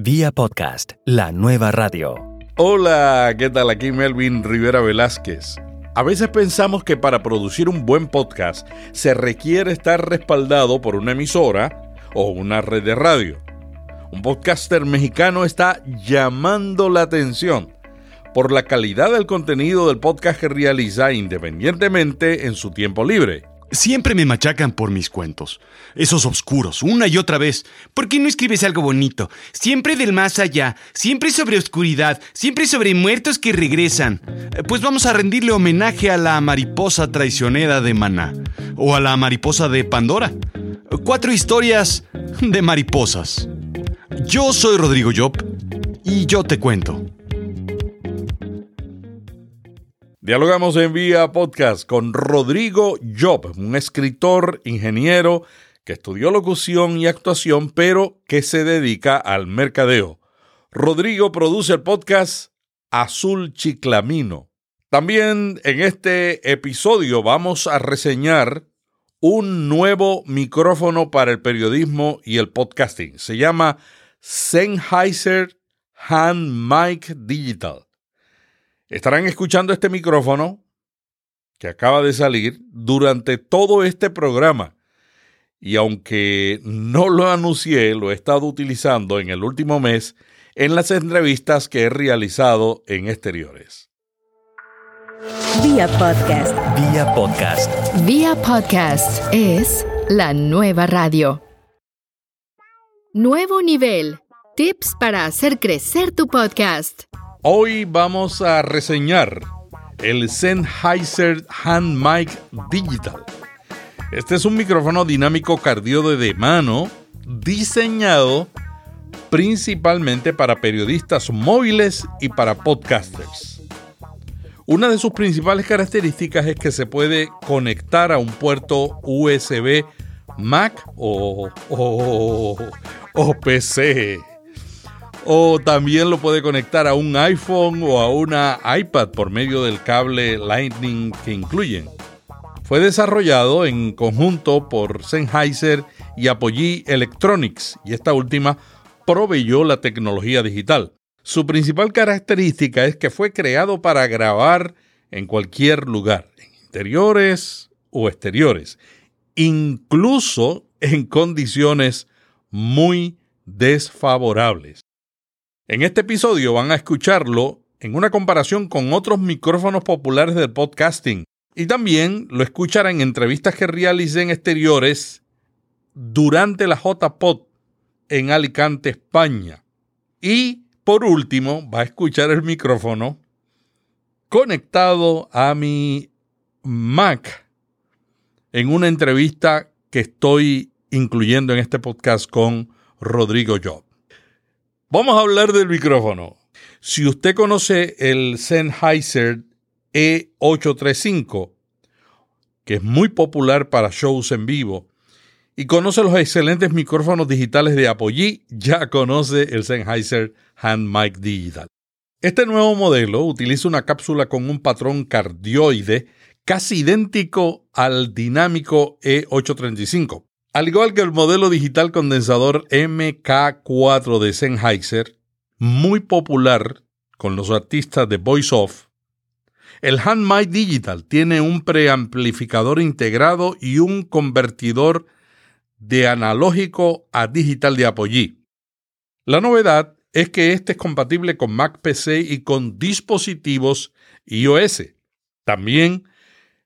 Vía podcast, la nueva radio. Hola, ¿qué tal? Aquí Melvin Rivera Velázquez. A veces pensamos que para producir un buen podcast se requiere estar respaldado por una emisora o una red de radio. Un podcaster mexicano está llamando la atención por la calidad del contenido del podcast que realiza independientemente en su tiempo libre. Siempre me machacan por mis cuentos. Esos oscuros, una y otra vez. ¿Por qué no escribes algo bonito? Siempre del más allá, siempre sobre oscuridad, siempre sobre muertos que regresan. Eh, Pues vamos a rendirle homenaje a la mariposa traicionera de Maná. O a la mariposa de Pandora. Cuatro historias de mariposas. Yo soy Rodrigo Job y yo te cuento. Dialogamos en vía podcast con Rodrigo Job, un escritor, ingeniero que estudió locución y actuación, pero que se dedica al mercadeo. Rodrigo produce el podcast Azul Chiclamino. También en este episodio vamos a reseñar un nuevo micrófono para el periodismo y el podcasting. Se llama Sennheiser Hand Mic Digital. Estarán escuchando este micrófono que acaba de salir durante todo este programa. Y aunque no lo anuncié, lo he estado utilizando en el último mes en las entrevistas que he realizado en exteriores. Vía podcast. Vía podcast. Vía podcast es la nueva radio. Nuevo nivel. Tips para hacer crecer tu podcast. Hoy vamos a reseñar el Sennheiser Hand Mic Digital. Este es un micrófono dinámico cardioide de mano diseñado principalmente para periodistas móviles y para podcasters. Una de sus principales características es que se puede conectar a un puerto USB Mac o, o, o PC. O también lo puede conectar a un iPhone o a una iPad por medio del cable Lightning que incluyen. Fue desarrollado en conjunto por Sennheiser y Apogee Electronics y esta última proveyó la tecnología digital. Su principal característica es que fue creado para grabar en cualquier lugar, en interiores o exteriores, incluso en condiciones muy desfavorables. En este episodio van a escucharlo en una comparación con otros micrófonos populares del podcasting y también lo escucharán en entrevistas que realicé en exteriores durante la JPod en Alicante, España. Y por último, va a escuchar el micrófono conectado a mi Mac en una entrevista que estoy incluyendo en este podcast con Rodrigo Job. Vamos a hablar del micrófono. Si usted conoce el Sennheiser E835, que es muy popular para shows en vivo, y conoce los excelentes micrófonos digitales de Apogee, ya conoce el Sennheiser Hand Mic Digital. Este nuevo modelo utiliza una cápsula con un patrón cardioide casi idéntico al dinámico E835. Al igual que el modelo digital condensador MK4 de Sennheiser, muy popular con los artistas de Voice Off, el Hand Mic Digital tiene un preamplificador integrado y un convertidor de analógico a digital de Apogee. La novedad es que este es compatible con Mac PC y con dispositivos iOS. También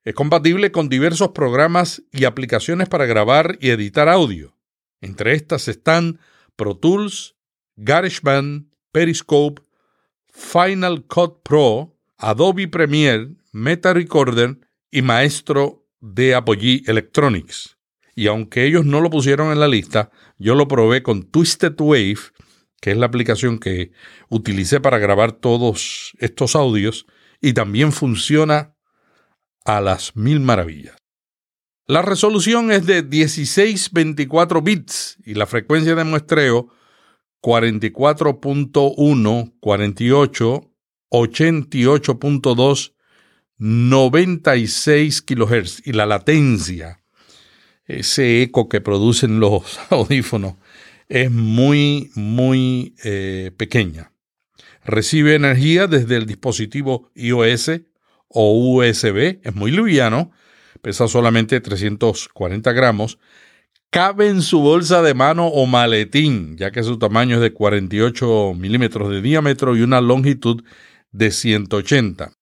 es compatible con diversos programas y aplicaciones para grabar y editar audio. Entre estas están Pro Tools, GarageBand, Periscope, Final Cut Pro, Adobe Premiere, Meta Recorder y Maestro de Apogee Electronics. Y aunque ellos no lo pusieron en la lista, yo lo probé con Twisted Wave, que es la aplicación que utilicé para grabar todos estos audios, y también funciona a las mil maravillas. La resolución es de 1624 bits y la frecuencia de muestreo 44.1, 48, 88.2, 96 kHz y la latencia, ese eco que producen los audífonos, es muy, muy eh, pequeña. Recibe energía desde el dispositivo iOS o USB, es muy liviano, pesa solamente 340 gramos, cabe en su bolsa de mano o maletín, ya que su tamaño es de 48 milímetros de diámetro y una longitud de 180.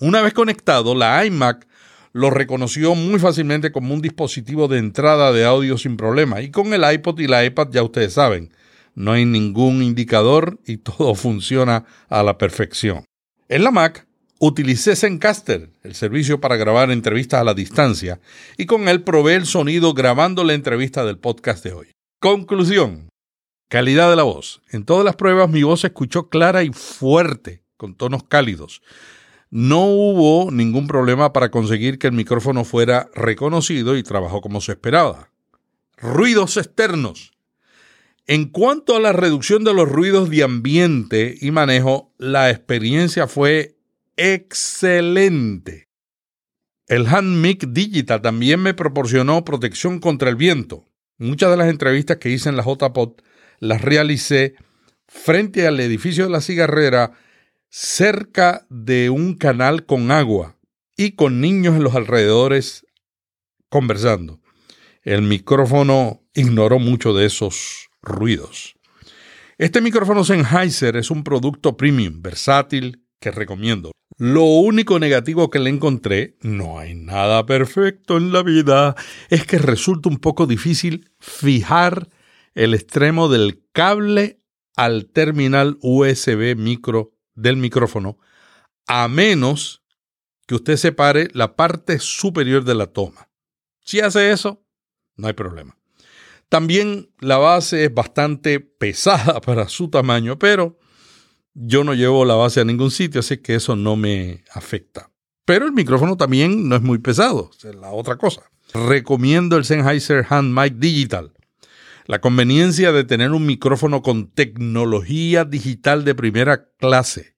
Una vez conectado, la iMac lo reconoció muy fácilmente como un dispositivo de entrada de audio sin problema. Y con el iPod y la iPad ya ustedes saben, no hay ningún indicador y todo funciona a la perfección. En la Mac utilicé Zencaster, el servicio para grabar entrevistas a la distancia, y con él probé el sonido grabando la entrevista del podcast de hoy. Conclusión. Calidad de la voz. En todas las pruebas mi voz se escuchó clara y fuerte, con tonos cálidos. No hubo ningún problema para conseguir que el micrófono fuera reconocido y trabajó como se esperaba. Ruidos externos. En cuanto a la reducción de los ruidos de ambiente y manejo, la experiencia fue excelente. El HandMic Digital también me proporcionó protección contra el viento. Muchas de las entrevistas que hice en la JPOT las realicé frente al edificio de la cigarrera cerca de un canal con agua y con niños en los alrededores conversando. El micrófono ignoró mucho de esos ruidos. Este micrófono Sennheiser es un producto premium, versátil, que recomiendo. Lo único negativo que le encontré, no hay nada perfecto en la vida, es que resulta un poco difícil fijar el extremo del cable al terminal USB micro del micrófono, a menos que usted separe la parte superior de la toma. Si hace eso, no hay problema. También la base es bastante pesada para su tamaño, pero yo no llevo la base a ningún sitio, así que eso no me afecta. Pero el micrófono también no es muy pesado, es la otra cosa. Recomiendo el Sennheiser Hand Mic Digital. La conveniencia de tener un micrófono con tecnología digital de primera clase,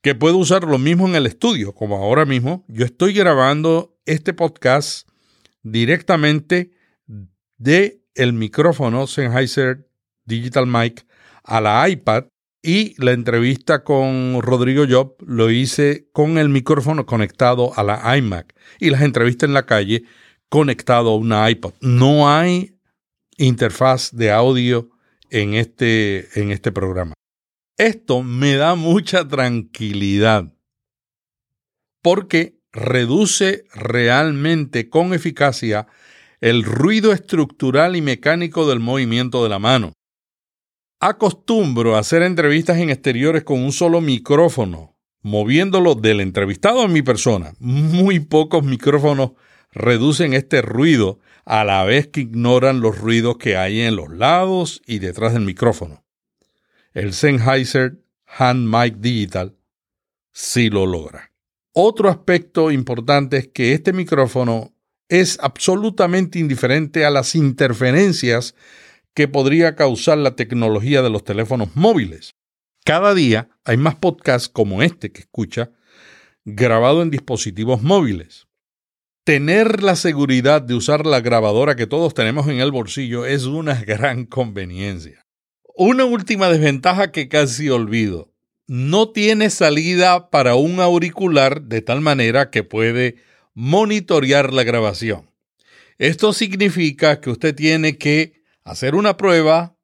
que puedo usar lo mismo en el estudio, como ahora mismo. Yo estoy grabando este podcast directamente de el micrófono Sennheiser Digital Mic a la iPad y la entrevista con Rodrigo Job lo hice con el micrófono conectado a la iMac y las entrevistas en la calle conectado a una iPod. No hay interfaz de audio en este, en este programa. Esto me da mucha tranquilidad porque reduce realmente con eficacia el ruido estructural y mecánico del movimiento de la mano. Acostumbro a hacer entrevistas en exteriores con un solo micrófono, moviéndolo del entrevistado a mi persona. Muy pocos micrófonos reducen este ruido a la vez que ignoran los ruidos que hay en los lados y detrás del micrófono. El Sennheiser Hand Mic Digital sí lo logra. Otro aspecto importante es que este micrófono es absolutamente indiferente a las interferencias que podría causar la tecnología de los teléfonos móviles. Cada día hay más podcasts como este que escucha grabado en dispositivos móviles tener la seguridad de usar la grabadora que todos tenemos en el bolsillo es una gran conveniencia. Una última desventaja que casi olvido. No tiene salida para un auricular de tal manera que puede monitorear la grabación. Esto significa que usted tiene que hacer una prueba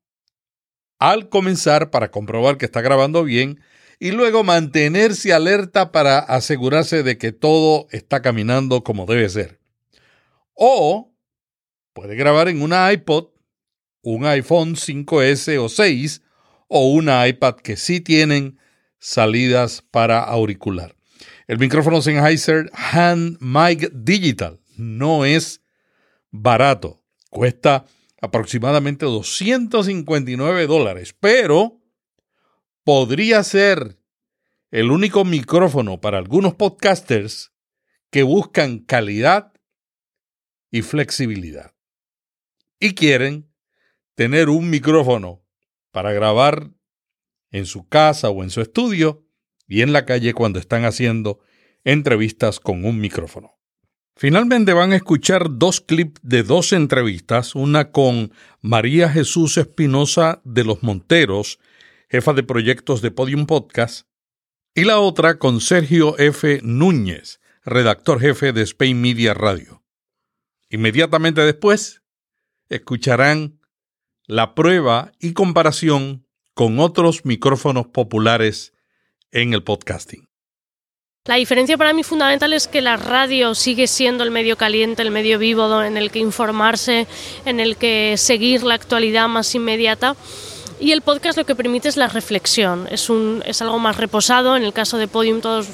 al comenzar para comprobar que está grabando bien y luego mantenerse alerta para asegurarse de que todo está caminando como debe ser. O puede grabar en una iPod, un iPhone 5S o 6 o una iPad que sí tienen salidas para auricular. El micrófono Sennheiser Hand Mic Digital no es barato. Cuesta aproximadamente 259 dólares, pero podría ser el único micrófono para algunos podcasters que buscan calidad y flexibilidad. Y quieren tener un micrófono para grabar en su casa o en su estudio y en la calle cuando están haciendo entrevistas con un micrófono. Finalmente van a escuchar dos clips de dos entrevistas, una con María Jesús Espinosa de los Monteros, jefa de proyectos de Podium Podcast, y la otra con Sergio F. Núñez, redactor jefe de Spain Media Radio. Inmediatamente después, escucharán la prueba y comparación con otros micrófonos populares en el podcasting. La diferencia para mí fundamental es que la radio sigue siendo el medio caliente, el medio vivo en el que informarse, en el que seguir la actualidad más inmediata. Y el podcast lo que permite es la reflexión, es, algo más reposado. En el caso de Podium todos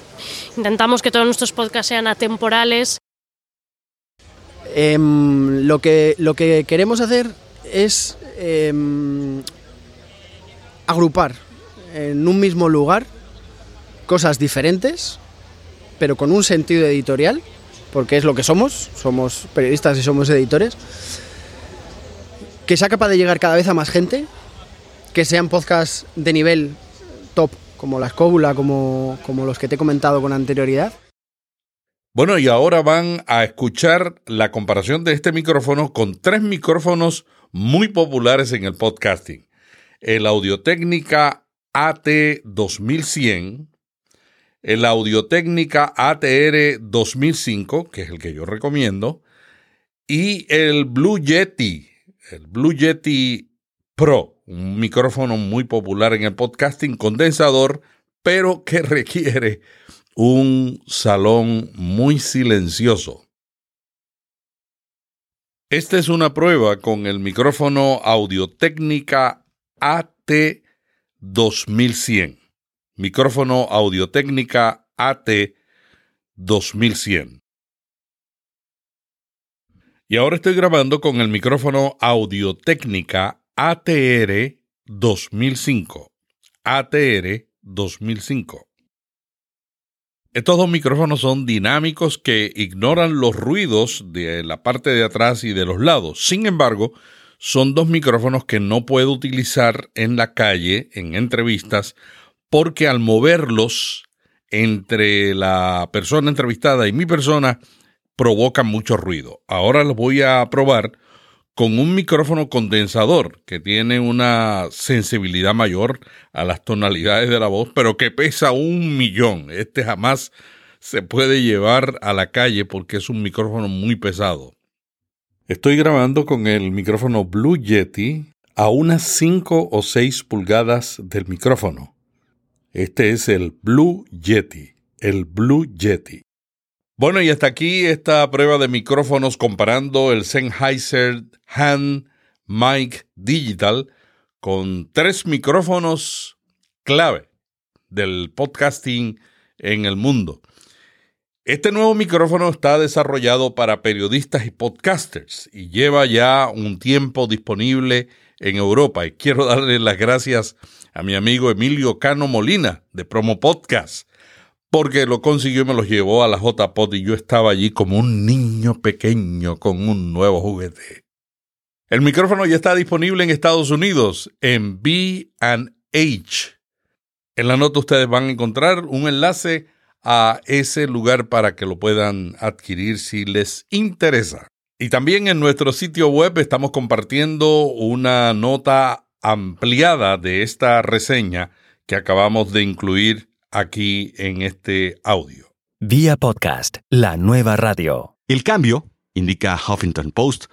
intentamos que todos nuestros podcasts sean atemporales. Em, lo, que, lo que queremos hacer es em, agrupar en un mismo lugar cosas diferentes, pero con un sentido editorial, porque es lo que somos, somos periodistas y somos editores, que sea capaz de llegar cada vez a más gente, que sean podcasts de nivel top, como la Escóbula, como, como los que te he comentado con anterioridad. Bueno, y ahora van a escuchar la comparación de este micrófono con tres micrófonos muy populares en el podcasting. El Audio-Técnica AT2100, el Audio-Técnica ATR 2005, que es el que yo recomiendo, y el Blue Yeti, el Blue Yeti Pro, un micrófono muy popular en el podcasting, condensador, pero que requiere un salón muy silencioso. Esta es una prueba con el micrófono Audio-Técnica AT2100. Micrófono Audio-Técnica AT2100. Y ahora estoy grabando con el micrófono Audio-Técnica ATR 2005. ATR 2005. Estos dos micrófonos son dinámicos que ignoran los ruidos de la parte de atrás y de los lados. Sin embargo, son dos micrófonos que no puedo utilizar en la calle, en entrevistas, porque al moverlos entre la persona entrevistada y mi persona provocan mucho ruido. Ahora los voy a probar con un micrófono condensador que tiene una sensibilidad mayor a las tonalidades de la voz, pero que pesa un millón. Este jamás se puede llevar a la calle porque es un micrófono muy pesado. Estoy grabando con el micrófono Blue Yeti a unas 5 o 6 pulgadas del micrófono. Este es el Blue Yeti, el Blue Yeti. Bueno, y hasta aquí esta prueba de micrófonos comparando el Sennheiser Hand Mic Digital con tres micrófonos clave del podcasting en el mundo. Este nuevo micrófono está desarrollado para periodistas y podcasters y lleva ya un tiempo disponible en Europa. Y quiero darle las gracias a mi amigo Emilio Cano Molina de Promo Podcast porque lo consiguió y me los llevó a la JPod y yo estaba allí como un niño pequeño con un nuevo juguete. El micrófono ya está disponible en Estados Unidos en B&H. En la nota ustedes van a encontrar un enlace a ese lugar para que lo puedan adquirir si les interesa. Y también en nuestro sitio web estamos compartiendo una nota ampliada de esta reseña que acabamos de incluir aquí en este audio. Vía podcast, la nueva radio. El cambio, indica Huffington Post,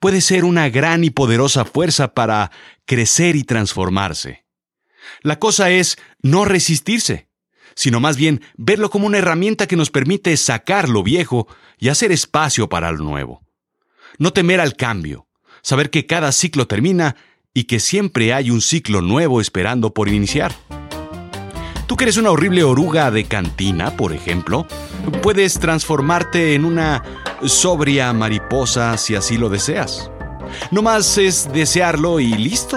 puede ser una gran y poderosa fuerza para crecer y transformarse. La cosa es no resistirse, sino más bien verlo como una herramienta que nos permite sacar lo viejo y hacer espacio para lo nuevo. No temer al cambio, saber que cada ciclo termina y que siempre hay un ciclo nuevo esperando por iniciar. Tú que eres una horrible oruga de cantina, por ejemplo, puedes transformarte en una sobria mariposa si así lo deseas. No más es desearlo y listo.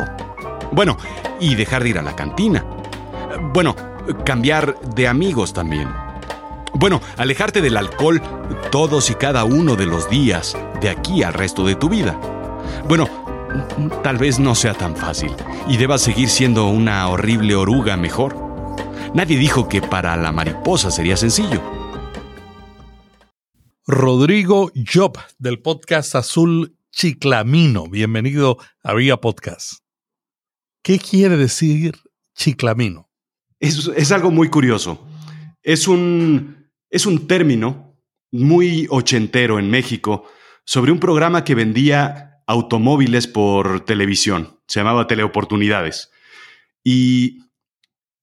Bueno, y dejar de ir a la cantina. Bueno, cambiar de amigos también. Bueno, alejarte del alcohol todos y cada uno de los días, de aquí al resto de tu vida. Bueno, tal vez no sea tan fácil y debas seguir siendo una horrible oruga mejor. Nadie dijo que para la mariposa sería sencillo. Rodrigo Job del podcast Azul Chiclamino. Bienvenido a Vía Podcast. ¿Qué quiere decir chiclamino? Es, es algo muy curioso. Es un, es un término muy ochentero en México sobre un programa que vendía automóviles por televisión. Se llamaba Teleoportunidades. Y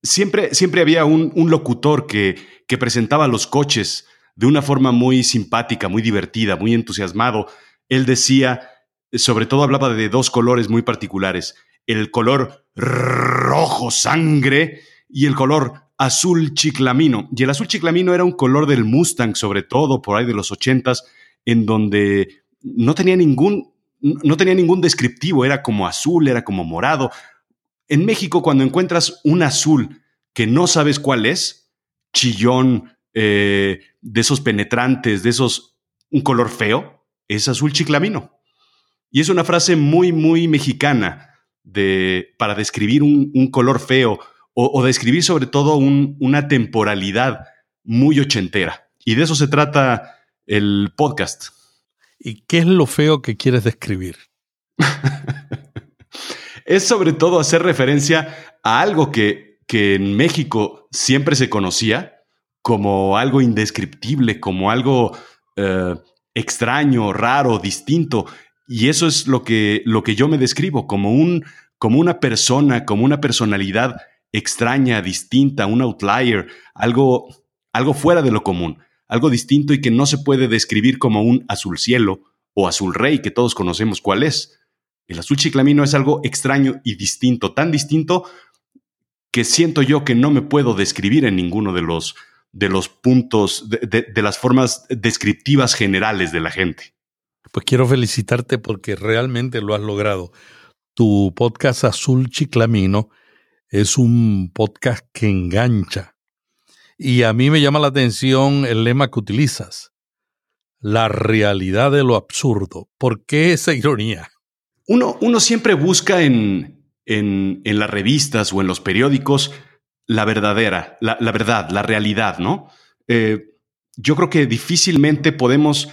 siempre, siempre había un, locutor que, que presentaba los coches de una forma muy simpática, muy divertida, muy entusiasmado. Él decía, sobre todo hablaba de dos colores muy particulares, el color rojo sangre y el color azul chiclamino. Y el azul chiclamino era un color del Mustang, sobre todo por ahí de los ochentas, en donde no tenía ningún, no tenía ningún descriptivo, era como azul, era como morado. En México, cuando encuentras un azul que no sabes cuál es, chillón, eh, de esos penetrantes, de esos, un color feo, es azul chiclamino. Y es una frase muy, muy mexicana de, para describir un, un color feo o, describir sobre todo una temporalidad muy ochentera. Y de eso se trata el podcast. ¿Y qué es lo feo que quieres describir? es sobre todo hacer referencia a algo que, que en México siempre se conocía, como algo indescriptible, como algo eh, extraño, raro, distinto. Y eso es lo que, lo que yo me describo, como, un, como una persona, como una personalidad extraña, distinta, un outlier, algo, algo fuera de lo común, algo distinto y que no se puede describir como un azul cielo o azul rey, que todos conocemos cuál es. El azul chiclamino es algo extraño y distinto, tan distinto que siento yo que no me puedo describir en ninguno de los de los puntos, de, las formas descriptivas generales de la gente. Pues quiero felicitarte porque realmente lo has logrado. Tu podcast Azul Chiclamino es un podcast que engancha. Y a mí me llama la atención el lema que utilizas, la realidad de lo absurdo. ¿Por qué esa ironía? Uno, uno siempre busca en, en, en las revistas o en los periódicos la verdadera, la, verdad, la realidad, ¿no? Eh, yo creo que difícilmente podemos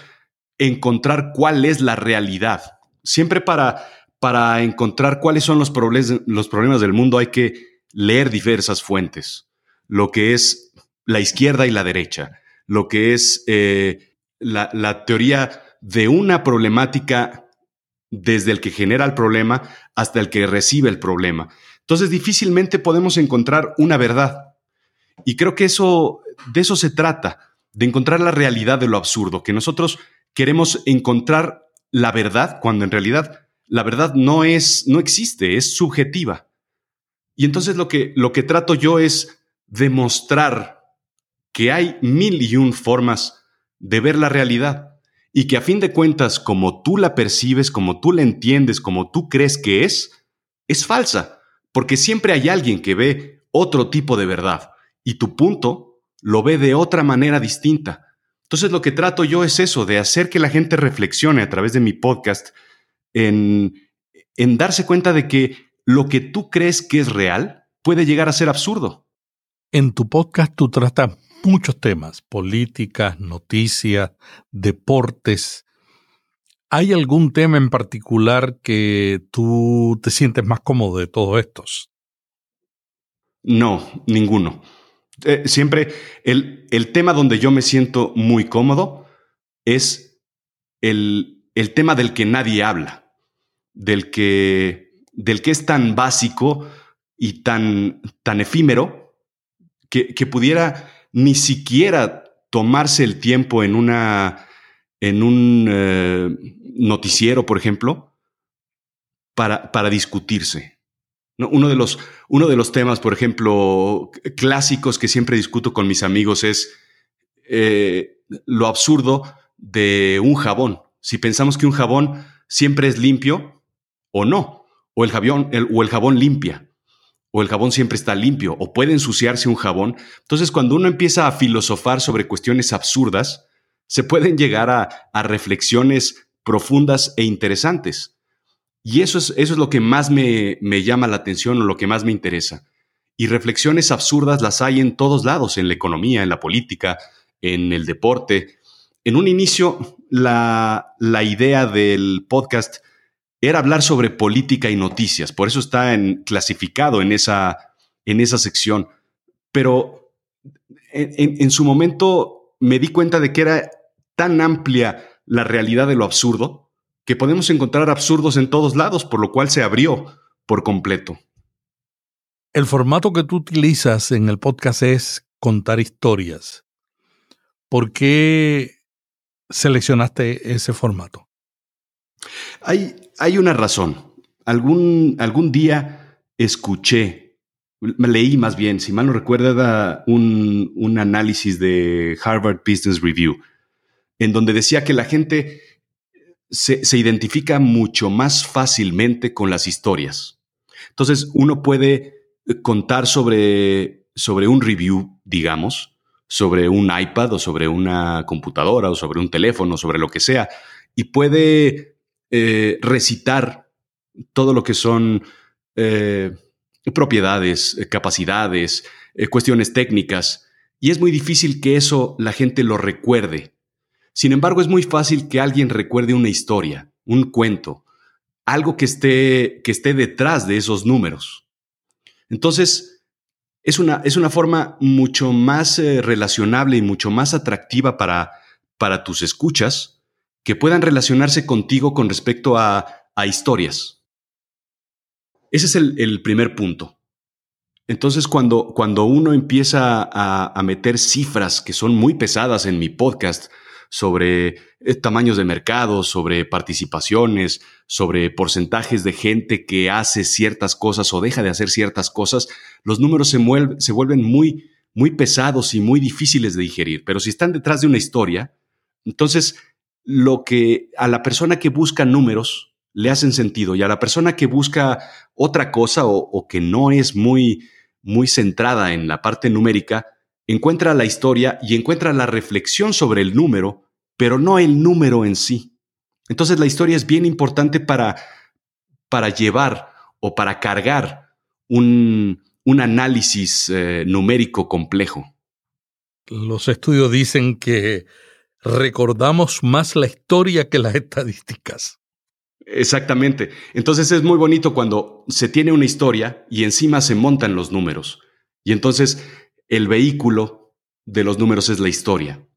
encontrar cuál es la realidad. Siempre para, para encontrar cuáles son los, problemas, los problemas del mundo hay que leer diversas fuentes. Lo que es la izquierda y la derecha, lo que es eh, la, la teoría de una problemática desde el que genera el problema hasta el que recibe el problema. Entonces difícilmente podemos encontrar una verdad. Y creo que eso, de eso se trata, de encontrar la realidad de lo absurdo, que nosotros queremos encontrar la verdad cuando en realidad la verdad no es, no existe, es subjetiva. Y entonces lo que, lo que trato yo es demostrar que hay mil y un formas de ver la realidad y que a fin de cuentas, como tú la percibes, como tú la entiendes, como tú crees que es, es falsa porque siempre hay alguien que ve otro tipo de verdad y tu punto lo ve de otra manera distinta. Entonces lo que trato yo es eso, de hacer que la gente reflexione a través de mi podcast en, en darse cuenta de que lo que tú crees que es real puede llegar a ser absurdo. En tu podcast tú tratas muchos temas, políticas, noticias, deportes. ¿Hay algún tema en particular que tú te sientes más cómodo de todos estos? No, ninguno. Eh, siempre el, el, tema donde yo me siento muy cómodo es el, el, tema del que nadie habla, del que, del que es tan básico y tan, tan efímero que, que pudiera ni siquiera tomarse el tiempo en una en un eh, noticiero, por ejemplo, para, para discutirse. Uno, de los, uno de los temas, por ejemplo, clásicos que siempre discuto con mis amigos es eh, lo absurdo de un jabón. Si pensamos que un jabón siempre es limpio o no, o el jabón, o el jabón limpia, o el jabón siempre está limpio, o puede ensuciarse un jabón. Entonces, cuando uno empieza a filosofar sobre cuestiones absurdas, se pueden llegar a, reflexiones profundas e interesantes. Y eso es, eso es lo que más me, me llama la atención o lo que más me interesa. Y reflexiones absurdas las hay en todos lados, en la economía, en la política, en el deporte. en un inicio la, la idea del podcast era hablar sobre política y noticias, por eso está clasificado en esa, en esa sección. Pero en, su momento me di cuenta de que era tan amplia la realidad de lo absurdo que podemos encontrar absurdos en todos lados, por lo cual se abrió por completo. El formato que tú utilizas en el podcast es contar historias. ¿Por qué seleccionaste ese formato? Hay, hay una razón. Algún, algún día escuché, leí más bien, si mal no recuerda, un, un análisis de Harvard Business Review, en donde decía que la gente se, se, identifica mucho más fácilmente con las historias. Entonces, uno puede contar sobre, sobre un review, digamos, sobre un iPad o sobre una computadora o sobre un teléfono, sobre lo que sea, y puede eh, recitar todo lo que son eh, propiedades, eh, capacidades, cuestiones técnicas, y es muy difícil que eso la gente lo recuerde. Sin embargo, es muy fácil que alguien recuerde una historia, un cuento, algo que esté, que esté detrás de esos números. Entonces, es una, es una forma mucho más relacionable y mucho más atractiva para, para tus escuchas que puedan relacionarse contigo con respecto a, a historias. Ese es el, el, primer punto. Entonces, cuando, cuando uno empieza a, a meter cifras que son muy pesadas en mi podcast, sobre eh, tamaños de mercado, sobre participaciones, sobre porcentajes de gente que hace ciertas cosas o deja de hacer ciertas cosas, los números se, se vuelven muy, muy pesados y muy difíciles de digerir. Pero si están detrás de una historia, entonces lo que a la persona que busca números le hacen sentido y a la persona que busca otra cosa o, que no es muy, muy centrada en la parte numérica, encuentra la historia y encuentra la reflexión sobre el número pero no el número en sí. Entonces la historia es bien importante para, para llevar o para cargar un, un análisis eh, numérico complejo. Los estudios dicen que recordamos más la historia que las estadísticas. Exactamente. Entonces es muy bonito cuando se tiene una historia y encima se montan los números. Y entonces el vehículo de los números es la historia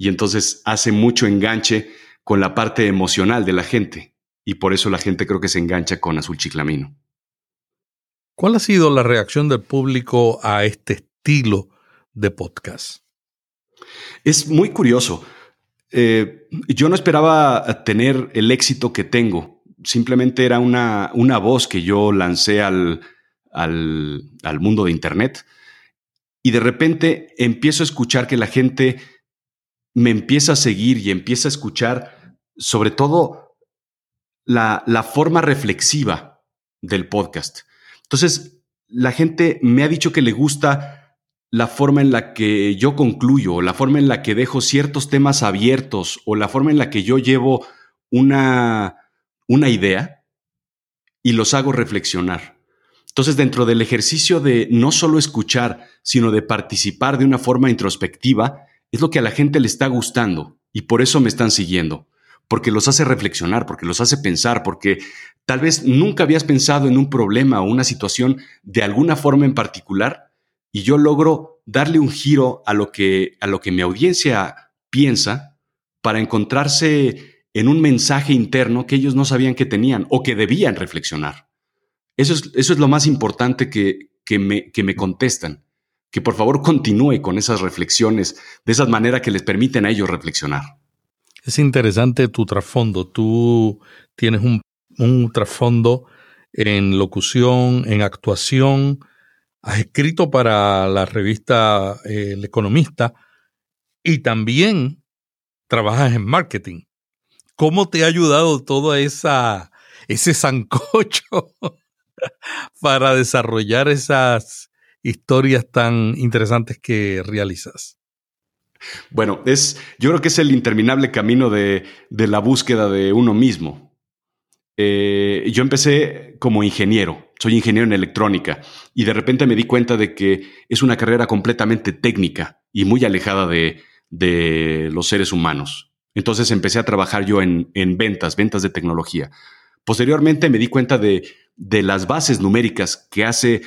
y entonces hace mucho enganche con la parte emocional de la gente y por eso la gente creo que se engancha con Azul Chiclamino. ¿Cuál ha sido la reacción del público a este estilo de podcast? Es muy curioso. Eh, yo no esperaba tener el éxito que tengo. Simplemente era una, una voz que yo lancé al, al, al mundo de Internet. Y de repente empiezo a escuchar que la gente me empieza a seguir y empieza a escuchar sobre todo la, la forma reflexiva del podcast. Entonces, la gente me ha dicho que le gusta la forma en la que yo concluyo, la forma en la que dejo ciertos temas abiertos, o la forma en la que yo llevo una, una idea y los hago reflexionar. Entonces, dentro del ejercicio de no solo escuchar, sino de participar de una forma introspectiva, es lo que a la gente le está gustando y por eso me están siguiendo, porque los hace reflexionar, porque los hace pensar, porque tal vez nunca habías pensado en un problema o una situación de alguna forma en particular y yo logro darle un giro a lo que, a lo que mi audiencia piensa para encontrarse en un mensaje interno que ellos no sabían que tenían o que debían reflexionar. Eso es, eso es lo más importante que, que, me, que me contestan que por favor continúe con esas reflexiones de esa manera que les permiten a ellos reflexionar. Es interesante tu trasfondo. Tú tienes un, un trasfondo en locución, en actuación. Has escrito para la revista eh, El Economista y también trabajas en marketing. ¿Cómo te ha ayudado todo esa, ese sancocho para desarrollar esas historias tan interesantes que realizas? Bueno, es, yo creo que es el interminable camino de, de la búsqueda de uno mismo. Eh, yo empecé como ingeniero, soy ingeniero en electrónica y de repente me di cuenta de que es una carrera completamente técnica y muy alejada de, los seres humanos. Entonces empecé a trabajar yo en, ventas, ventas de tecnología. Posteriormente me di cuenta de, las bases numéricas que hace,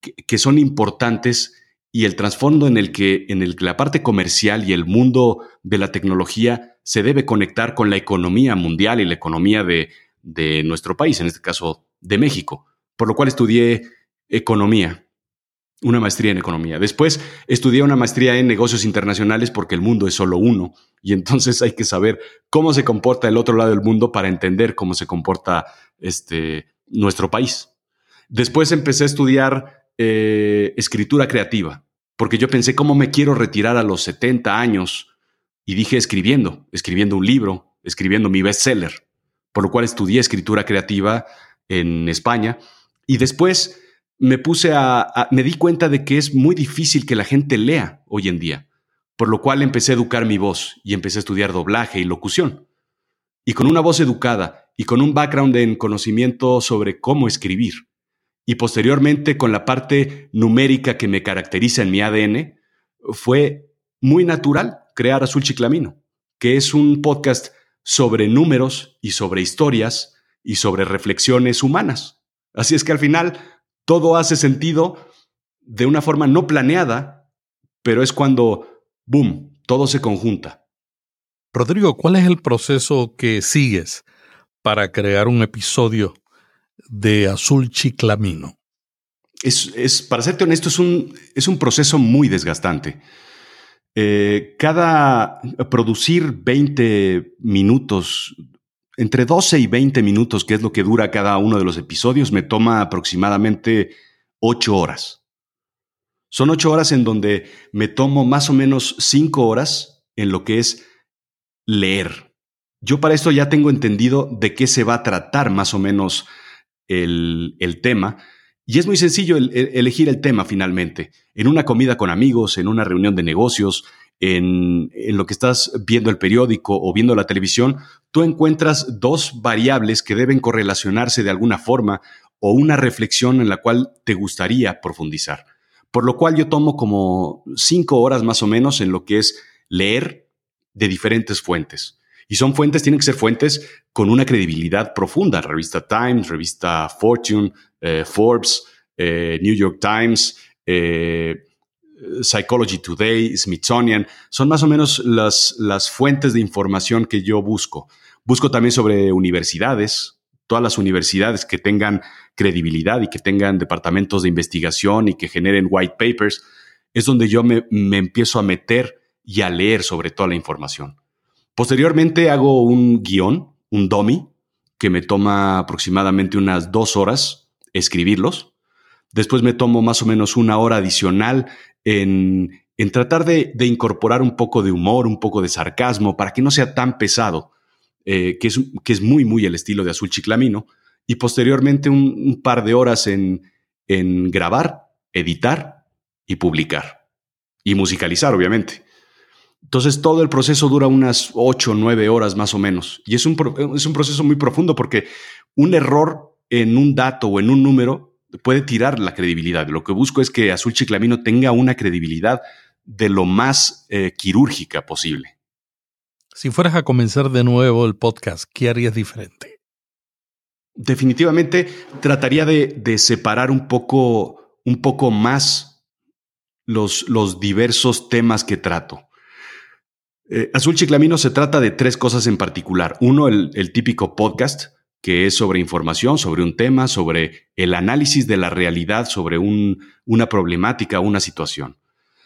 que, son importantes y el trasfondo en el que en el la parte comercial y el mundo de la tecnología se debe conectar con la economía mundial y la economía de, de nuestro país, en este caso de México, por lo cual estudié economía una maestría en economía. Después estudié una maestría en negocios internacionales porque el mundo es solo uno y entonces hay que saber cómo se comporta el otro lado del mundo para entender cómo se comporta este, nuestro país. Después empecé a estudiar eh, escritura creativa porque yo pensé cómo me quiero retirar a los 70 años y dije escribiendo, escribiendo un libro, escribiendo mi bestseller, por lo cual estudié escritura creativa en España y después me puse a, me di cuenta de que es muy difícil que la gente lea hoy en día, por lo cual empecé a educar mi voz y empecé a estudiar doblaje y locución. Y con una voz educada y con un background en conocimiento sobre cómo escribir, y posteriormente con la parte numérica que me caracteriza en mi ADN, fue muy natural crear Azul Chiclamino, que es un podcast sobre números y sobre historias y sobre reflexiones humanas. Así es que al final todo hace sentido de una forma no planeada, pero es cuando, boom, todo se conjunta. Rodrigo, ¿cuál es el proceso que sigues para crear un episodio de Azul Chiclamino? Es, es para serte honesto, es un, es un proceso muy desgastante. Eh, cada producir 20 minutos entre 12 y 20 minutos, que es lo que dura cada uno de los episodios, me toma aproximadamente 8 horas. Son 8 horas en donde me tomo más o menos 5 horas en lo que es leer. Yo para esto ya tengo entendido de qué se va a tratar más o menos el, tema. Y es muy sencillo elegir el tema finalmente. En una comida con amigos, en una reunión de negocios, en, lo que estás viendo el periódico o viendo la televisión, tú encuentras dos variables que deben correlacionarse de alguna forma o una reflexión en la cual te gustaría profundizar. Por lo cual yo tomo como cinco horas más o menos en lo que es leer de diferentes fuentes. Y son fuentes, tienen que ser fuentes con una credibilidad profunda. Revista Times, revista Fortune, eh, Forbes, eh, New York Times, eh, Psychology Today, Smithsonian, son más o menos las, las fuentes de información que yo busco. Busco también sobre universidades, todas las universidades que tengan credibilidad y que tengan departamentos de investigación y que generen white papers, es donde yo me, me empiezo a meter y a leer sobre toda la información. Posteriormente hago un guion, un dummy, que me toma aproximadamente unas dos horas escribirlos. Después me tomo más o menos una hora adicional en, tratar de, incorporar un poco de humor, un poco de sarcasmo, para que no sea tan pesado, eh, que, es, que es muy, muy el estilo de Azul Chiclamino, y posteriormente un, par de horas en, en grabar, editar y publicar, y musicalizar, obviamente. Entonces todo el proceso dura unas 8 o 9 horas más o menos. Y es un, es un proceso muy profundo porque un error en un dato o en un número puede tirar la credibilidad. Lo que busco es que Azul Chiclamino tenga una credibilidad de lo más eh, quirúrgica posible. Si fueras a comenzar de nuevo el podcast, ¿qué harías diferente? Definitivamente trataría de, separar un poco, un poco más los, los diversos temas que trato. Eh, Azul Chiclamino se trata de tres cosas en particular. Uno, el típico podcast, que es sobre información, sobre un tema, sobre el análisis de la realidad, sobre una problemática, una situación.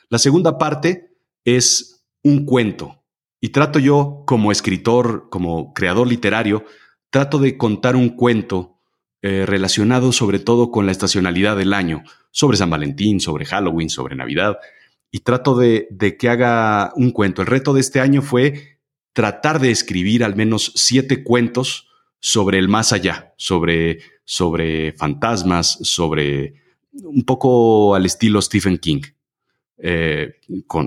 La segunda parte es un cuento. Y trato yo, como escritor, como creador literario, trato de contar un cuento eh, relacionado sobre todo con la estacionalidad del año, sobre San Valentín, sobre Halloween, sobre Navidad, y trato de, de que haga un cuento. El reto de este año fue tratar de escribir al menos siete cuentos sobre el más allá, sobre, sobre fantasmas, sobre un poco al estilo Stephen King. Eh,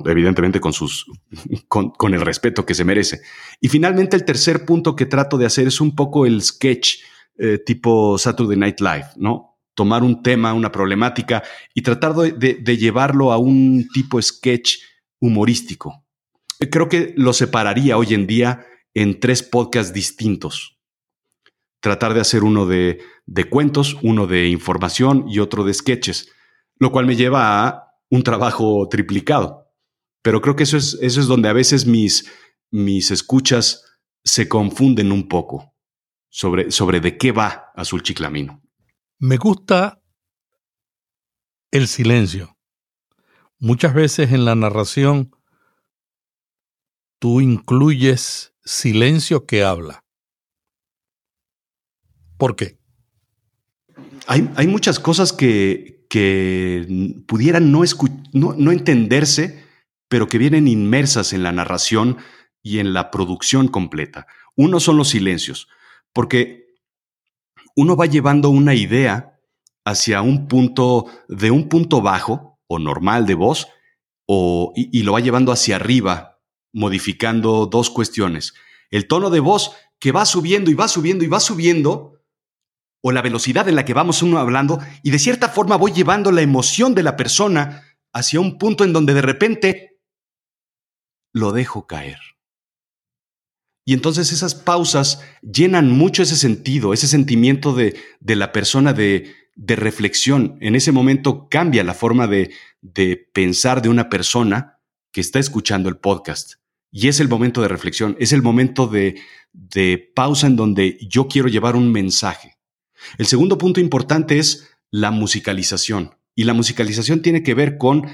evidentemente con, sus, con, el respeto que se merece. Y finalmente el tercer punto que trato de hacer es un poco el sketch eh, tipo Saturday Night Live, ¿no? Tomar un tema, una problemática y tratar de, de llevarlo a un tipo sketch humorístico. creo que lo separaría hoy en día en tres podcasts distintos. Tratar de hacer uno de, de cuentos, uno de información y otro de sketches, lo cual me lleva a un trabajo triplicado. Pero creo que eso es, eso es donde a veces mis, mis escuchas se confunden un poco sobre, sobre de qué va Azul Chiclamino. Me gusta el silencio. Muchas veces en la narración tú incluyes silencio que habla. ¿Por qué? Hay, hay muchas cosas que, que pudieran no, no, no entenderse, pero que vienen inmersas en la narración y en la producción completa. Uno son los silencios, porque uno va llevando una idea hacia un punto, de un punto bajo o normal de voz, o, y, y lo va llevando hacia arriba modificando dos cuestiones. El tono de voz que va subiendo y va subiendo y va subiendo, o la velocidad en la que vamos uno hablando, y de cierta forma voy llevando la emoción de la persona hacia un punto en donde de repente lo dejo caer. Y entonces esas pausas llenan mucho ese sentido, ese sentimiento de, de la persona de, de, reflexión. En ese momento cambia la forma de, de pensar de una persona que está escuchando el podcast. Y es el momento de reflexión, es el momento de, de pausa en donde yo quiero llevar un mensaje. El segundo punto importante es la musicalización. Y la musicalización tiene que ver con,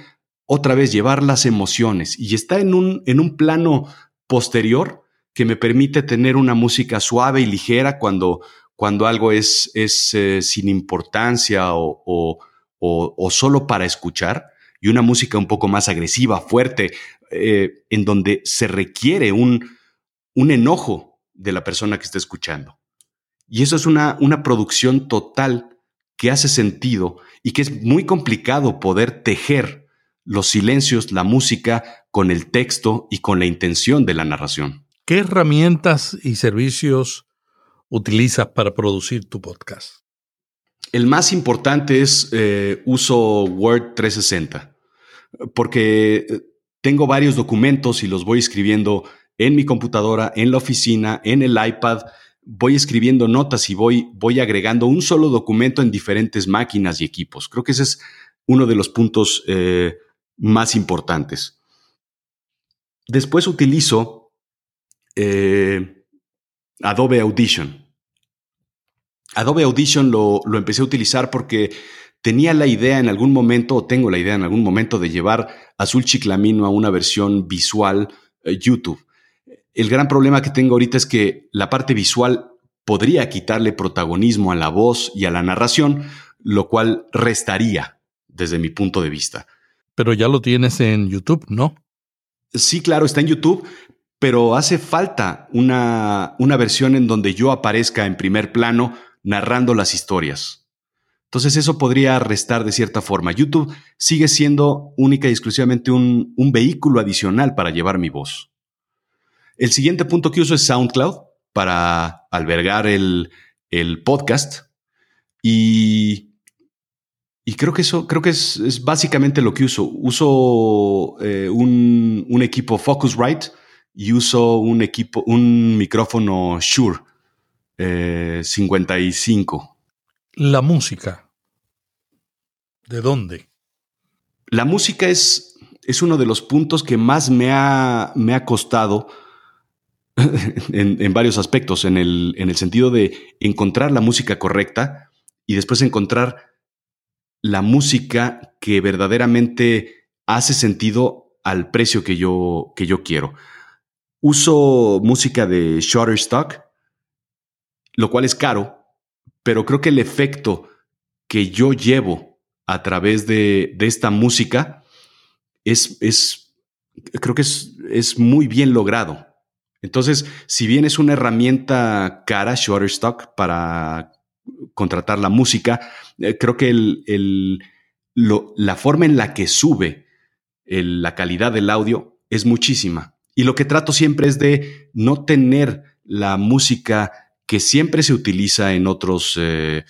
otra vez, llevar las emociones. Y está en un, en un plano posterior que me permite tener una música suave y ligera cuando, cuando algo es, es eh, sin importancia o, o, solo para escuchar, y una música un poco más agresiva, fuerte, eh, en donde se requiere un, un enojo de la persona que está escuchando. Y eso es una, una producción total que hace sentido y que es muy complicado poder tejer los silencios, la música, con el texto y con la intención de la narración. ¿Qué herramientas y servicios utilizas para producir tu podcast? El más importante es eh, uso Word 360, porque eh, tengo varios documentos y los voy escribiendo en mi computadora, en la oficina, en el iPad. Voy escribiendo notas y voy, voy agregando un solo documento en diferentes máquinas y equipos. Creo que ese es uno de los puntos eh, más importantes. Después utilizo eh, Adobe Audition. Adobe Audition lo, lo empecé a utilizar porque tenía la idea en algún momento, o tengo la idea en algún momento, de llevar Azul Chiclamino a una versión visual eh, YouTube. El gran problema que tengo ahorita es que la parte visual podría quitarle protagonismo a la voz y a la narración, lo cual restaría desde mi punto de vista. Pero ya lo tienes en YouTube, ¿no? Sí, claro, está en YouTube, pero hace falta una, una versión en donde yo aparezca en primer plano narrando las historias. Entonces eso podría restar de cierta forma. YouTube sigue siendo única y exclusivamente un, un, vehículo adicional para llevar mi voz. El siguiente punto que uso es SoundCloud para albergar el, el podcast y, y, creo que eso creo que es, es, básicamente lo que uso. Uso eh, un, un, equipo Focusrite y uso un equipo, un micrófono Shure eh, 55 la música. ¿De dónde? La música es, es uno de los puntos que más me ha, me ha costado en, en, varios aspectos, en el, en el sentido de encontrar la música correcta y después encontrar la música que verdaderamente hace sentido al precio que yo, que yo quiero. Uso música de Shutterstock, lo cual es caro, pero creo que el efecto que yo llevo a través de, de esta música es, es, creo que es, es muy bien logrado. Entonces, si bien es una herramienta cara, Shutterstock, para contratar la música, eh, creo que la forma en la que sube la calidad del audio es muchísima. Y lo que trato siempre es de no tener la música que siempre se utiliza en otros eh,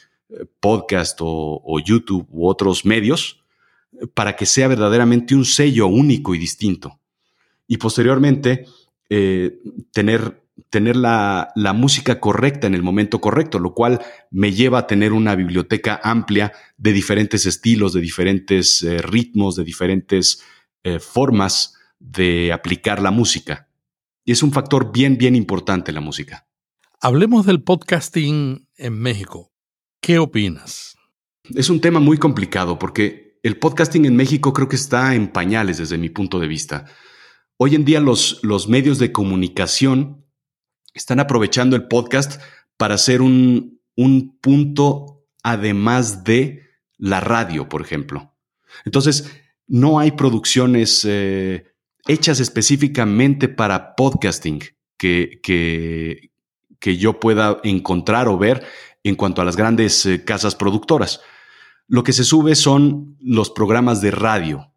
podcasts o, o, YouTube u otros medios para que sea verdaderamente un sello único y distinto. y posteriormente eh, tener, tener la, la, música correcta en el momento correcto, lo cual me lleva a tener una biblioteca amplia de diferentes estilos, de diferentes eh, ritmos, de diferentes eh, formas de aplicar la música. Y es un factor bien, bien importante la música. Hablemos del podcasting en México. ¿Qué opinas? Es un tema muy complicado porque el podcasting en México creo que está en pañales desde mi punto de vista. Hoy en día los, los medios de comunicación están aprovechando el podcast para hacer un, un punto además de la radio, por ejemplo. Entonces, no hay producciones eh, hechas específicamente para podcasting que, que, que yo pueda encontrar o ver en cuanto a las grandes eh, casas productoras. Lo que se sube son los programas de radio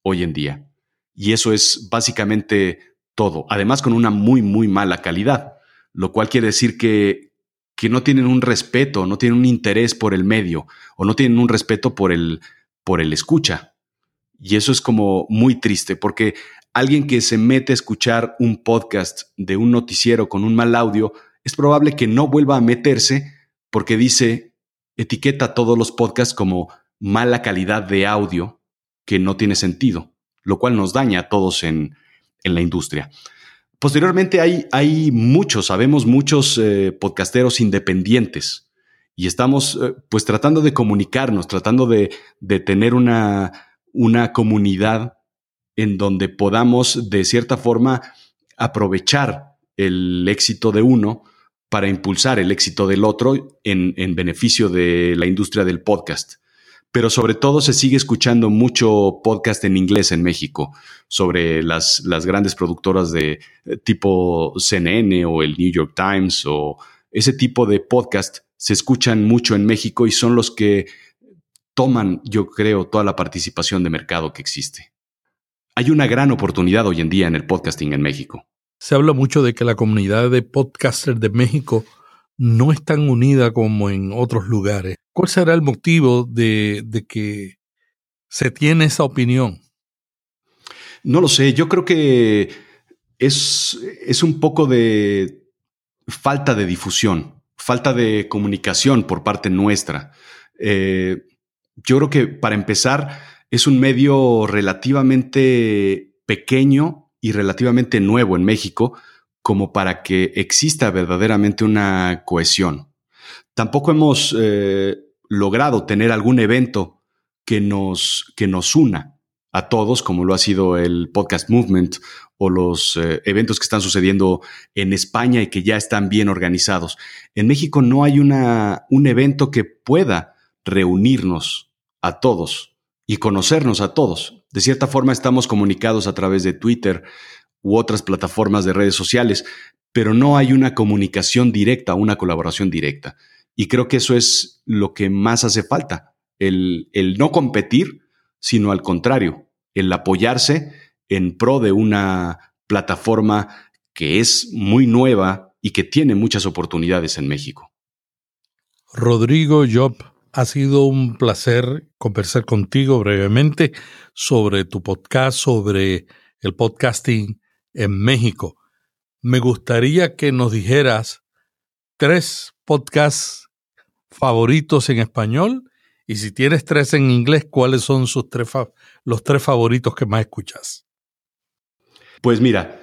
hoy en día. Y eso es básicamente todo. Además, con una muy, muy mala calidad. Lo cual quiere decir que, que no tienen un respeto, no tienen un interés por el medio o no tienen un respeto por el, por el escucha. Y eso es como muy triste porque alguien que se mete a escuchar un podcast de un noticiero con un mal audio es probable que no vuelva a meterse porque dice, etiqueta todos los podcasts como mala calidad de audio que no tiene sentido, lo cual nos daña a todos en, la industria. Posteriormente hay, hay muchos, sabemos muchos eh, podcasteros independientes y estamos eh, pues tratando de comunicarnos, tratando de, de tener una, una comunidad en donde podamos de cierta forma aprovechar el éxito de uno para impulsar el éxito del otro en, beneficio de la industria del podcast. Pero sobre todo se sigue escuchando mucho podcast en inglés en México sobre las, las grandes productoras de eh, tipo CNN o el New York Times o ese tipo de podcast se escuchan mucho en México y son los que toman, yo creo, toda la participación de mercado que existe. Hay una gran oportunidad hoy en día en el podcasting en México se habla mucho de que la comunidad de podcasters de México no es tan unida como en otros lugares. ¿Cuál será el motivo de, que se tiene esa opinión? No lo sé, yo creo que es, un poco de falta de difusión, falta de comunicación por parte nuestra. Eh, yo creo que para empezar es un medio relativamente pequeño y relativamente nuevo en México como para que exista verdaderamente una cohesión. Tampoco hemos eh, logrado tener algún evento que nos, que nos una a todos, como lo ha sido el Podcast Movement o los eh, eventos que están sucediendo en España y que ya están bien organizados. En México no hay una, un evento que pueda reunirnos a todos y conocernos a todos. De cierta forma estamos comunicados a través de Twitter u otras plataformas de redes sociales, pero no hay una comunicación directa, una colaboración directa. Y creo que eso es lo que más hace falta, el, no competir, sino al contrario, el apoyarse en pro de una plataforma que es muy nueva y que tiene muchas oportunidades en México. Rodrigo Job, ha sido un placer conversar contigo brevemente sobre tu podcast, sobre el podcasting en México. Me gustaría que nos dijeras tres podcasts favoritos en español y si tienes tres en inglés, ¿cuáles son sus tres los tres favoritos que más escuchas? Pues mira,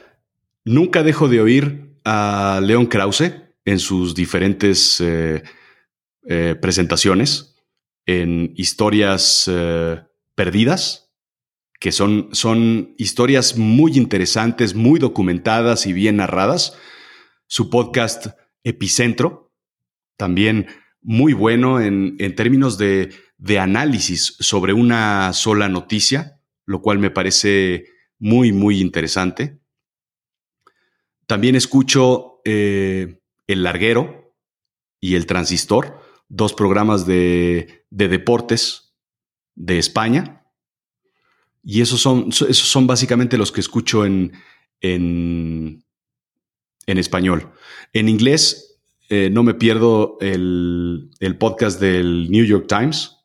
nunca dejo de oír a León Krause en sus diferentes eh, eh, presentaciones en historias eh, perdidas, que son, son historias muy interesantes, muy documentadas y bien narradas. Su podcast Epicentro, también muy bueno en, en términos de, de análisis sobre una sola noticia, lo cual me parece muy, muy interesante. También escucho eh, El Larguero y El Transistor, dos programas de, deportes de España. Y esos son, esos son básicamente los que escucho en, en, español. En inglés eh, no me pierdo el, el podcast del New York Times.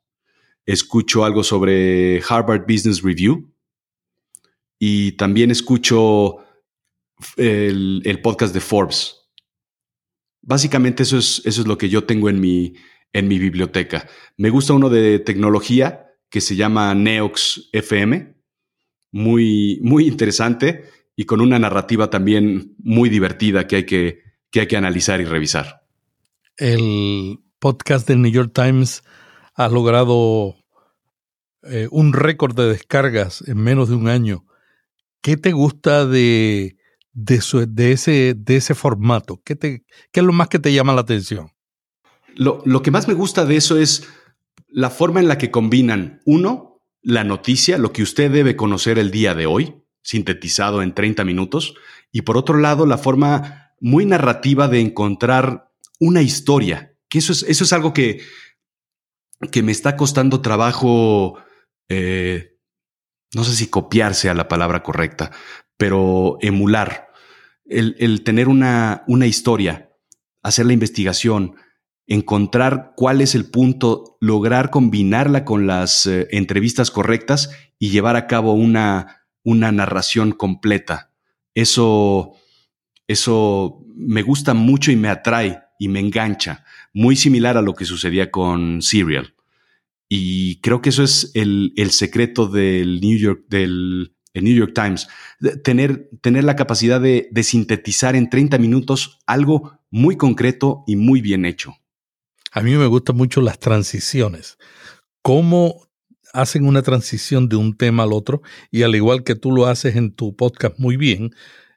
Escucho algo sobre Harvard Business Review y también escucho el, el podcast de Forbes. Básicamente eso es, eso es lo que yo tengo en mi, en mi biblioteca. Me gusta uno de tecnología que se llama Neox FM, muy, muy interesante y con una narrativa también muy divertida que hay que, que hay que analizar y revisar. El podcast del New York Times ha logrado eh, un récord de descargas en menos de un año. ¿Qué te gusta de, de, de, ese, de ese formato? ¿Qué, te, ¿Qué es lo más que te llama la atención? Lo, lo que más me gusta de eso es la forma en la que combinan, uno, la noticia, lo que usted debe conocer el día de hoy, sintetizado en 30 minutos, y por otro lado, la forma muy narrativa de encontrar una historia, que eso es, eso es algo que, que me está costando trabajo, eh, no sé si copiarse a la palabra correcta, pero emular el, tener una, una historia, hacer la investigación, encontrar cuál es el punto, lograr combinarla con las eh, entrevistas correctas y llevar a cabo una, una narración completa. Eso, eso me gusta mucho y me atrae y me engancha, muy similar a lo que sucedía con Serial. Y creo que eso es el, el secreto del New York, del, el New York Times, tener, tener la capacidad de, de sintetizar en 30 minutos algo muy concreto y muy bien hecho. A mí me gustan mucho las transiciones. Cómo hacen una transición de un tema al otro y al igual que tú lo haces en tu podcast muy bien,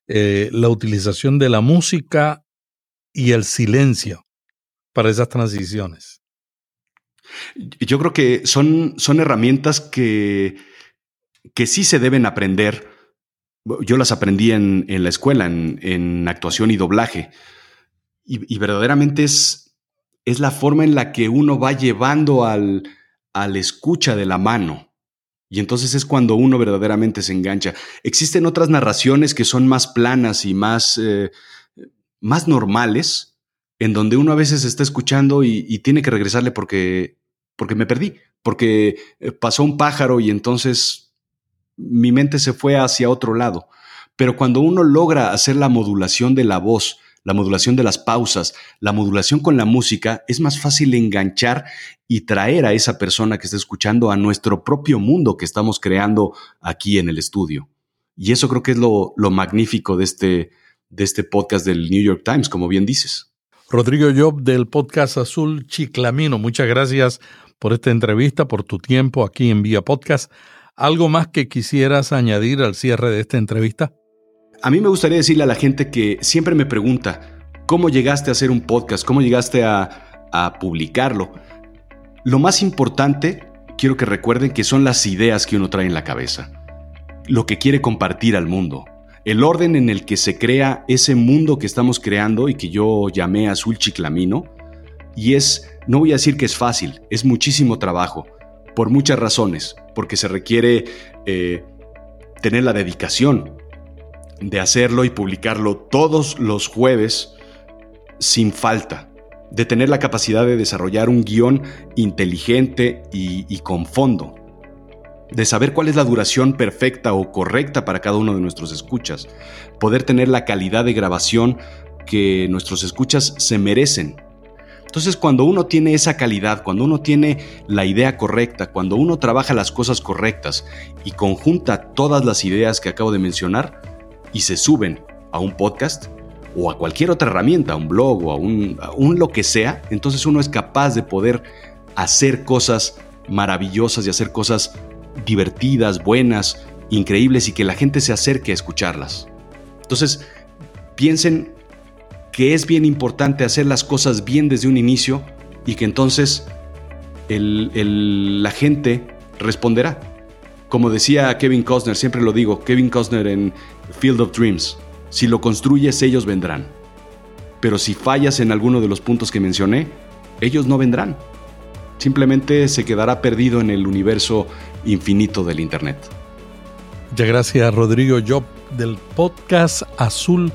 eh, la utilización de la música y el silencio para esas transiciones. Yo creo que son, son herramientas que que sí se deben aprender. Yo las aprendí en, la escuela, en, actuación y doblaje. Y, verdaderamente es, es la forma en la que uno va llevando al, al escucha de la mano. Y entonces es cuando uno verdaderamente se engancha. Existen otras narraciones que son más planas y más, eh, más normales, en donde uno a veces está escuchando y, y, tiene que regresarle porque, porque me perdí, porque eh, pasó un pájaro y entonces mi mente se fue hacia otro lado. Pero cuando uno logra hacer la modulación de la voz, la modulación de las pausas, la modulación con la música, es más fácil enganchar y traer a esa persona que está escuchando a nuestro propio mundo que estamos creando aquí en el estudio. Y eso creo que es lo, magnífico de este, de este podcast del New York Times, como bien dices. Rodrigo Job del podcast Azul Chiclamino, muchas gracias por esta entrevista, por tu tiempo aquí en Vía Podcast. ¿Algo más que quisieras añadir al cierre de esta entrevista? A mí me gustaría decirle a la gente que siempre me pregunta, ¿cómo llegaste a hacer un podcast? ¿Cómo llegaste a, publicarlo? Lo más importante, quiero que recuerden que son las ideas que uno trae en la cabeza, lo que quiere compartir al mundo, el orden en el que se crea ese mundo que estamos creando y que yo llamé azul chiclamino. Y es, no voy a decir que es fácil, es muchísimo trabajo, por muchas razones, porque se requiere eh, tener la dedicación de hacerlo y publicarlo todos los jueves sin falta, de tener la capacidad de desarrollar un guion inteligente y, y con fondo, de saber cuál es la duración perfecta o correcta para cada uno de nuestros escuchas, poder tener la calidad de grabación que nuestros escuchas se merecen. Entonces, cuando uno tiene esa calidad, cuando uno tiene la idea correcta, cuando uno trabaja las cosas correctas y conjunta todas las ideas que acabo de mencionar y se suben a un podcast o a cualquier otra herramienta, a un blog o a un, un lo que sea, entonces uno es capaz de poder hacer cosas maravillosas y hacer cosas divertidas, buenas, increíbles y que la gente se acerque a escucharlas. Entonces, piensen que es bien importante hacer las cosas bien desde un inicio y que entonces la gente responderá. Como decía Kevin Costner, siempre lo digo, Kevin Costner en Field of Dreams, si lo construyes ellos vendrán. Pero si fallas en alguno de los puntos que mencioné, ellos no vendrán. Simplemente se quedará perdido en el universo infinito del Internet. Muchas gracias Rodrigo Job del podcast Azul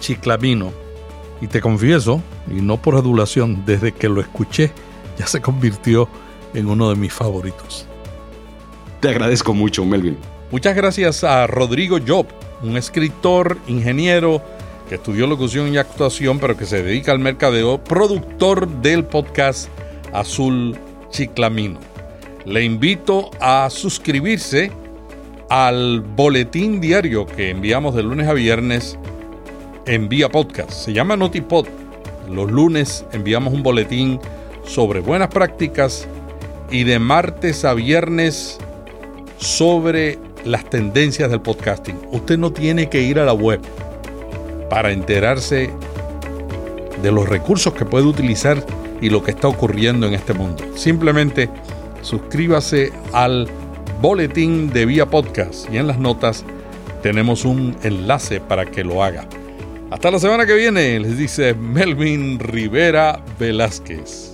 Chiclamino. Y te confieso, y no por adulación, desde que lo escuché ya se convirtió en uno de mis favoritos. Te agradezco mucho, Melvin. Muchas gracias a Rodrigo Job, un escritor, ingeniero, que estudió locución y actuación, pero que se dedica al mercadeo, productor del podcast Azul Chiclamino. Le invito a suscribirse al boletín diario que enviamos de lunes a viernes en vía podcast. Se llama Notipod. Los lunes enviamos un boletín sobre buenas prácticas y de martes a viernes sobre las tendencias del podcasting. Usted no tiene que ir a la web para enterarse de los recursos que puede utilizar y lo que está ocurriendo en este mundo. Simplemente suscríbase al boletín de Vía Podcast y en las notas tenemos un enlace para que lo haga. Hasta la semana que viene, les dice Melvin Rivera Velázquez.